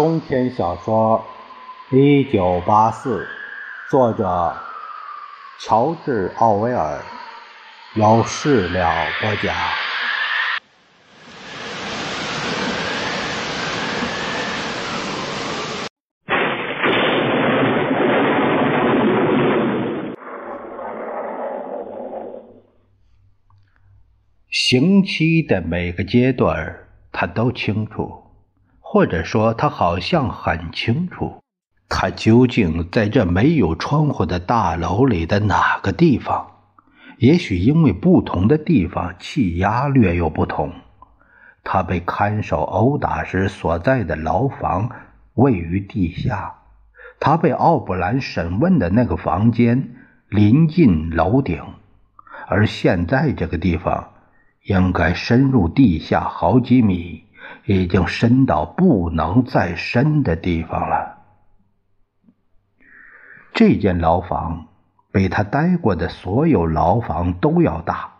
中篇小说《一九八四》，作者乔治·奥威尔，由事了国家。刑期的每个阶段，他都清楚。或者说，他好像很清楚，他究竟在这没有窗户的大楼里的哪个地方。也许因为不同的地方气压略有不同，他被看守殴打时所在的牢房位于地下，他被奥布兰审问的那个房间临近楼顶，而现在这个地方应该深入地下好几米。已经深到不能再深的地方了。这间牢房比他待过的所有牢房都要大，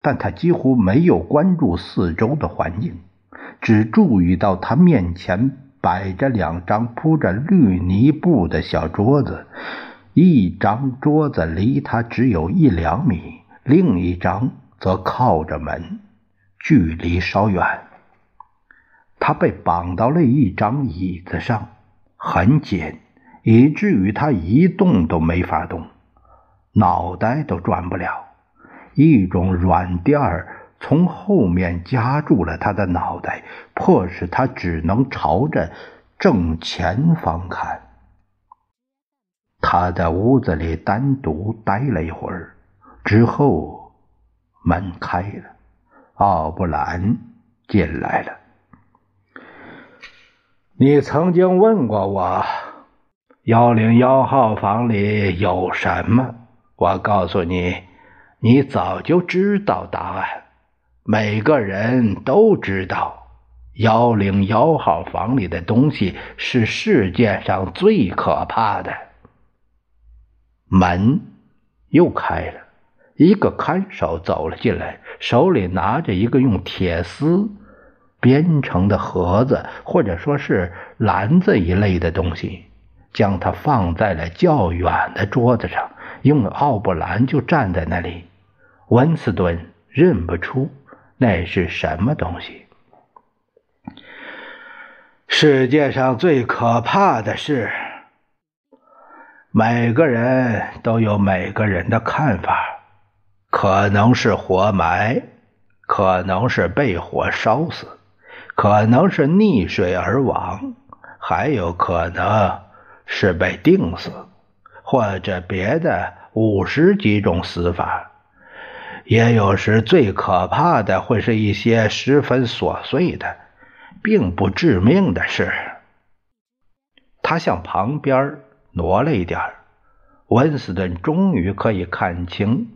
但他几乎没有关注四周的环境，只注意到他面前摆着两张铺着绿泥布的小桌子，一张桌子离他只有一两米，另一张则靠着门，距离稍远。他被绑到了一张椅子上，很紧，以至于他一动都没法动，脑袋都转不了。一种软垫儿从后面夹住了他的脑袋，迫使他只能朝着正前方看。他在屋子里单独待了一会儿，之后门开了，奥布兰进来了。你曾经问过我，幺零幺号房里有什么？我告诉你，你早就知道答案。每个人都知道，幺零幺号房里的东西是世界上最可怕的。门又开了，一个看守走了进来，手里拿着一个用铁丝。编成的盒子，或者说是篮子一类的东西，将它放在了较远的桌子上，因为奥布兰就站在那里。温斯顿认不出那是什么东西。世界上最可怕的事，每个人都有每个人的看法，可能是活埋，可能是被火烧死。可能是溺水而亡，还有可能是被钉死，或者别的五十几种死法。也有时最可怕的会是一些十分琐碎的，并不致命的事。他向旁边挪了一点温斯顿终于可以看清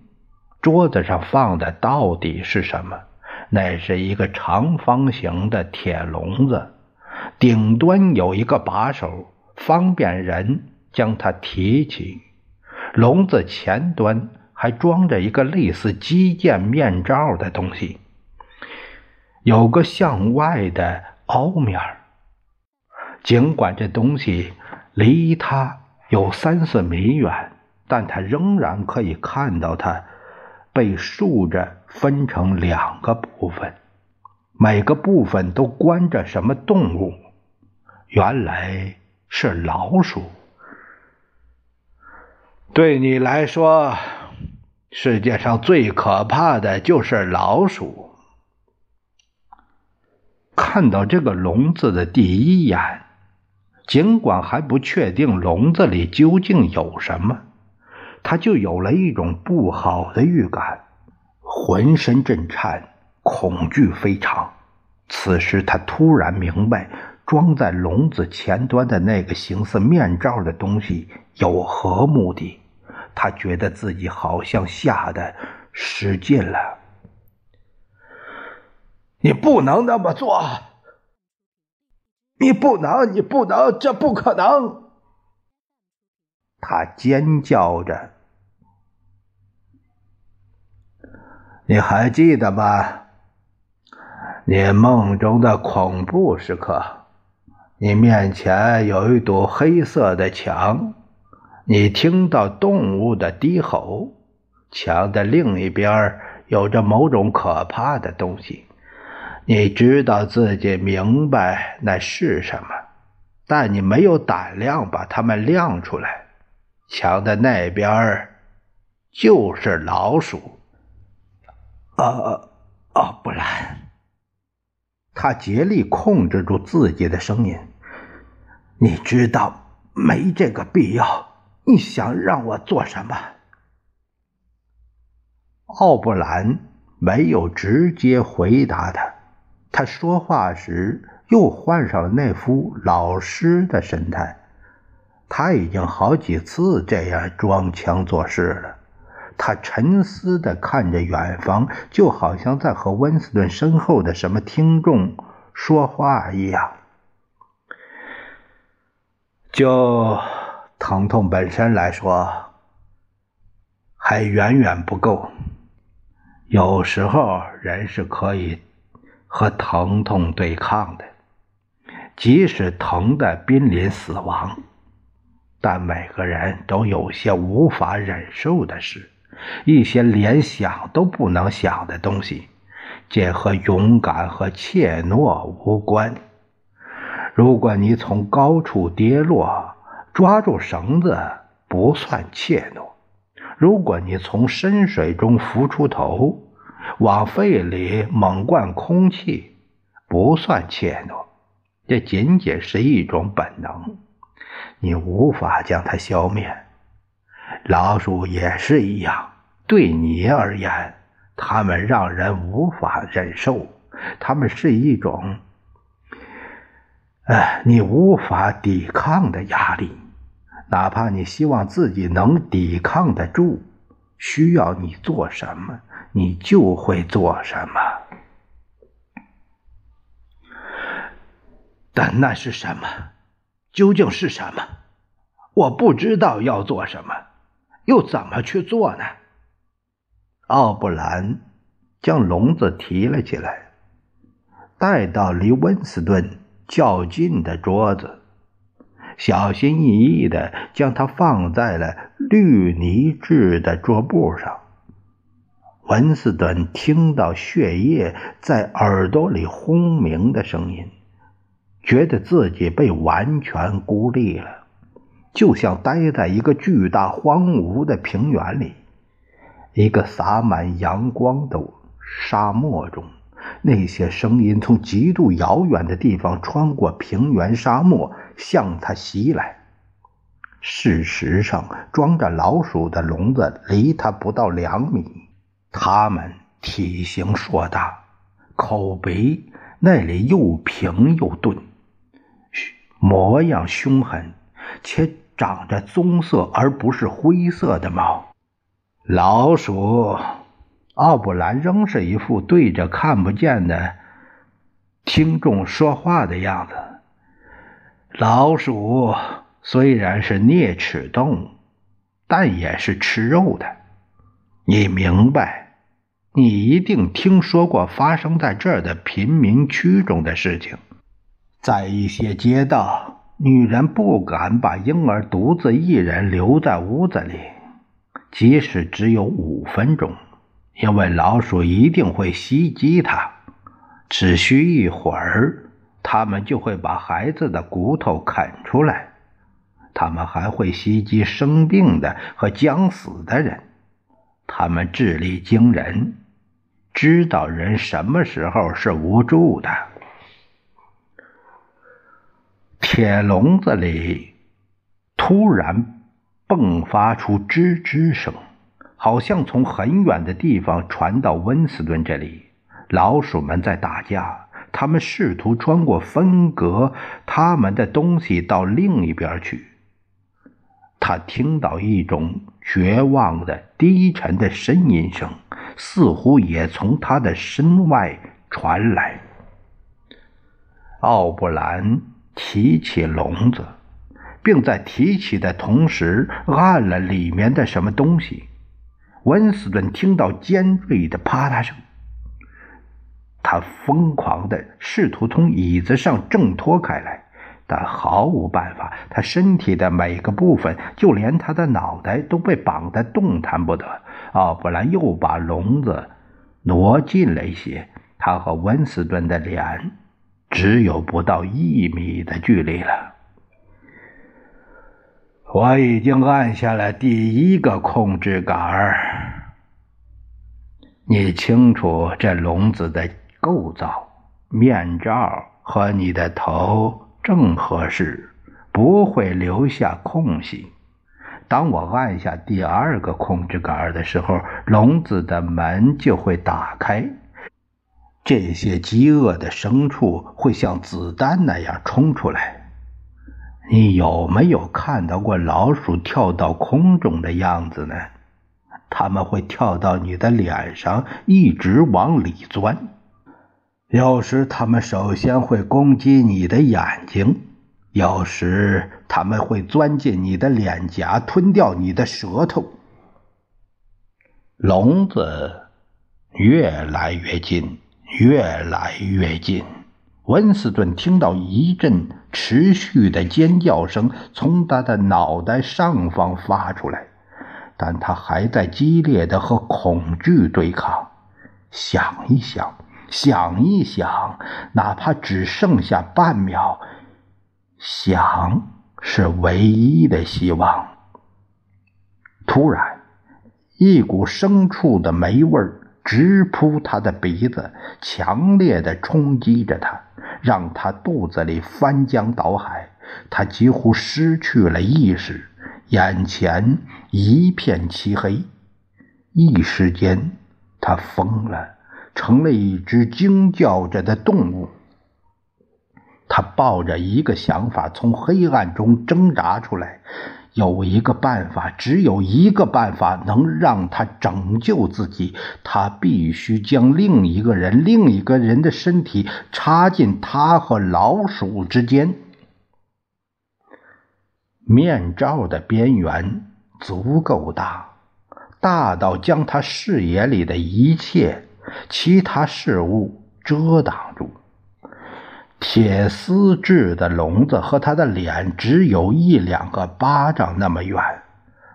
桌子上放的到底是什么。那是一个长方形的铁笼子，顶端有一个把手，方便人将它提起。笼子前端还装着一个类似击剑面罩的东西，有个向外的凹面尽管这东西离他有三四米远，但他仍然可以看到它。被竖着分成两个部分，每个部分都关着什么动物？原来是老鼠。对你来说，世界上最可怕的就是老鼠。看到这个笼子的第一眼，尽管还不确定笼子里究竟有什么。他就有了一种不好的预感，浑身震颤，恐惧非常。此时他突然明白，装在笼子前端的那个形似面罩的东西有何目的。他觉得自己好像吓得失禁了。你不能那么做！你不能，你不能，这不可能！他尖叫着。你还记得吗？你梦中的恐怖时刻，你面前有一堵黑色的墙，你听到动物的低吼。墙的另一边有着某种可怕的东西，你知道自己明白那是什么，但你没有胆量把它们亮出来。墙的那边就是老鼠。呃，哦，不然。他竭力控制住自己的声音。你知道没这个必要。你想让我做什么？奥布兰没有直接回答他。他说话时又换上了那副老师的神态。他已经好几次这样装腔作势了。他沉思地看着远方，就好像在和温斯顿身后的什么听众说话一样。就疼痛本身来说，还远远不够。有时候人是可以和疼痛对抗的，即使疼得濒临死亡。但每个人都有些无法忍受的事，一些连想都不能想的东西，这和勇敢和怯懦无关。如果你从高处跌落，抓住绳子不算怯懦；如果你从深水中浮出头，往肺里猛灌空气，不算怯懦。这仅仅是一种本能，你无法将它消灭。老鼠也是一样，对你而言，他们让人无法忍受，他们是一种。哎，你无法抵抗的压力，哪怕你希望自己能抵抗得住，需要你做什么，你就会做什么。但那是什么？究竟是什么？我不知道要做什么，又怎么去做呢？奥布兰将笼子提了起来，带到离温斯顿。较近的桌子，小心翼翼地将它放在了绿泥制的桌布上。文斯顿听到血液在耳朵里轰鸣的声音，觉得自己被完全孤立了，就像待在一个巨大荒芜的平原里，一个洒满阳光的沙漠中。那些声音从极度遥远的地方穿过平原沙漠向他袭来。事实上，装着老鼠的笼子离他不到两米。它们体型硕大，口鼻那里又平又钝，模样凶狠，且长着棕色而不是灰色的毛。老鼠。奥布兰仍是一副对着看不见的听众说话的样子。老鼠虽然是啮齿动物，但也是吃肉的。你明白？你一定听说过发生在这儿的贫民区中的事情。在一些街道，女人不敢把婴儿独自一人留在屋子里，即使只有五分钟。因为老鼠一定会袭击它，只需一会儿，它们就会把孩子的骨头啃出来。它们还会袭击生病的和将死的人。它们智力惊人，知道人什么时候是无助的。铁笼子里突然迸发出吱吱声。好像从很远的地方传到温斯顿这里，老鼠们在打架，他们试图穿过分隔他们的东西到另一边去。他听到一种绝望的低沉的呻吟声，似乎也从他的身外传来。奥布兰提起笼子，并在提起的同时按了里面的什么东西。温斯顿听到尖锐的啪嗒声，他疯狂地试图从椅子上挣脱开来，但毫无办法。他身体的每个部分，就连他的脑袋，都被绑得动弹不得。奥布兰又把笼子挪近了一些，他和温斯顿的脸只有不到一米的距离了。我已经按下了第一个控制杆儿。你清楚这笼子的构造，面罩和你的头正合适，不会留下空隙。当我按下第二个控制杆的时候，笼子的门就会打开，这些饥饿的牲畜会像子弹那样冲出来。你有没有看到过老鼠跳到空中的样子呢？它们会跳到你的脸上，一直往里钻。有时它们首先会攻击你的眼睛，有时它们会钻进你的脸颊，吞掉你的舌头。笼子越来越近，越来越近。温斯顿听到一阵持续的尖叫声从他的脑袋上方发出来，但他还在激烈的和恐惧对抗。想一想，想一想，哪怕只剩下半秒，想是唯一的希望。突然，一股牲畜的霉味儿直扑他的鼻子，强烈的冲击着他。让他肚子里翻江倒海，他几乎失去了意识，眼前一片漆黑。一时间，他疯了，成了一只惊叫着的动物。他抱着一个想法，从黑暗中挣扎出来。有一个办法，只有一个办法能让他拯救自己。他必须将另一个人、另一个人的身体插进他和老鼠之间。面罩的边缘足够大，大到将他视野里的一切其他事物遮挡住。铁丝制的笼子和他的脸只有一两个巴掌那么远。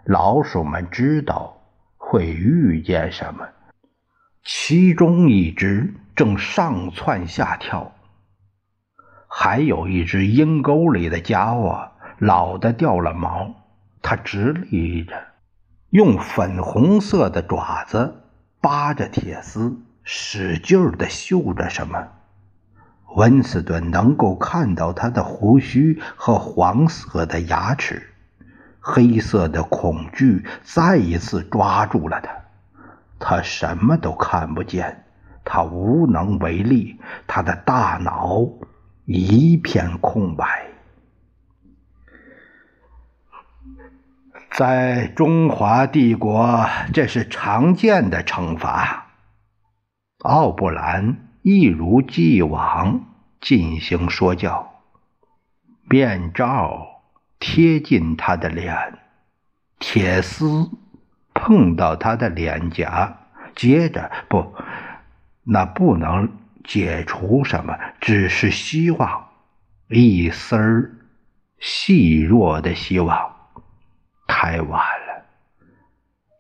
老鼠们知道会遇见什么，其中一只正上蹿下跳，还有一只阴沟里的家伙老的掉了毛，它直立着，用粉红色的爪子扒着铁丝，使劲的嗅着什么。温斯顿能够看到他的胡须和黄色的牙齿，黑色的恐惧再一次抓住了他。他什么都看不见，他无能为力，他的大脑一片空白。在中华帝国，这是常见的惩罚。奥布兰。一如既往进行说教，面罩贴近他的脸，铁丝碰到他的脸颊，接着不，那不能解除什么，只是希望，一丝儿细弱的希望。太晚了，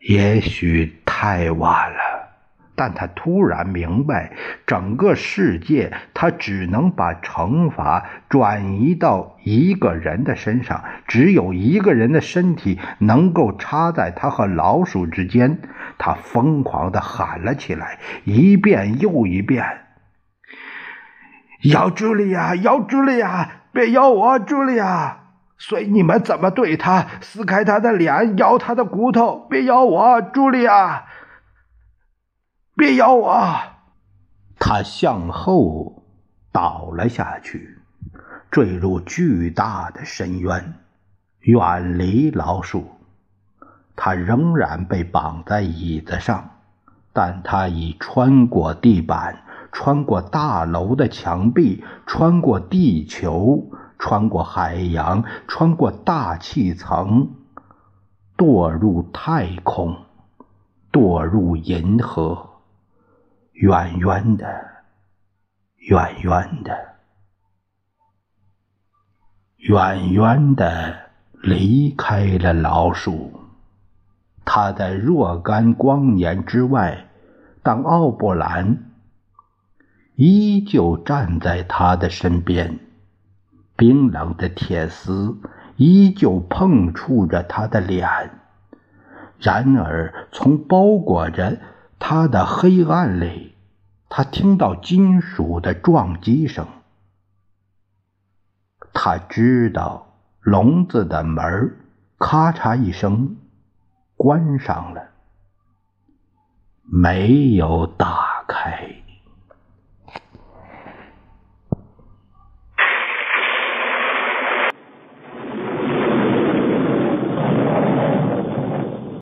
也许太晚了。但他突然明白，整个世界，他只能把惩罚转移到一个人的身上，只有一个人的身体能够插在他和老鼠之间。他疯狂地喊了起来，一遍又一遍：“咬茱莉亚，咬茱莉亚，别咬我，茱莉亚！随你们怎么对他，撕开他的脸，咬他的骨头，别咬我，茱莉亚！”别咬我！他向后倒了下去，坠入巨大的深渊，远离老鼠。他仍然被绑在椅子上，但他已穿过地板，穿过大楼的墙壁，穿过地球，穿过海洋，穿过大气层，堕入太空，堕入银河。远远的，远远的。远远的离开了老鼠。他在若干光年之外，当奥布兰依旧站在他的身边，冰冷的铁丝依旧碰触着他的脸。然而，从包裹着他的黑暗里，他听到金属的撞击声。他知道笼子的门咔嚓一声。关上了，没有打开。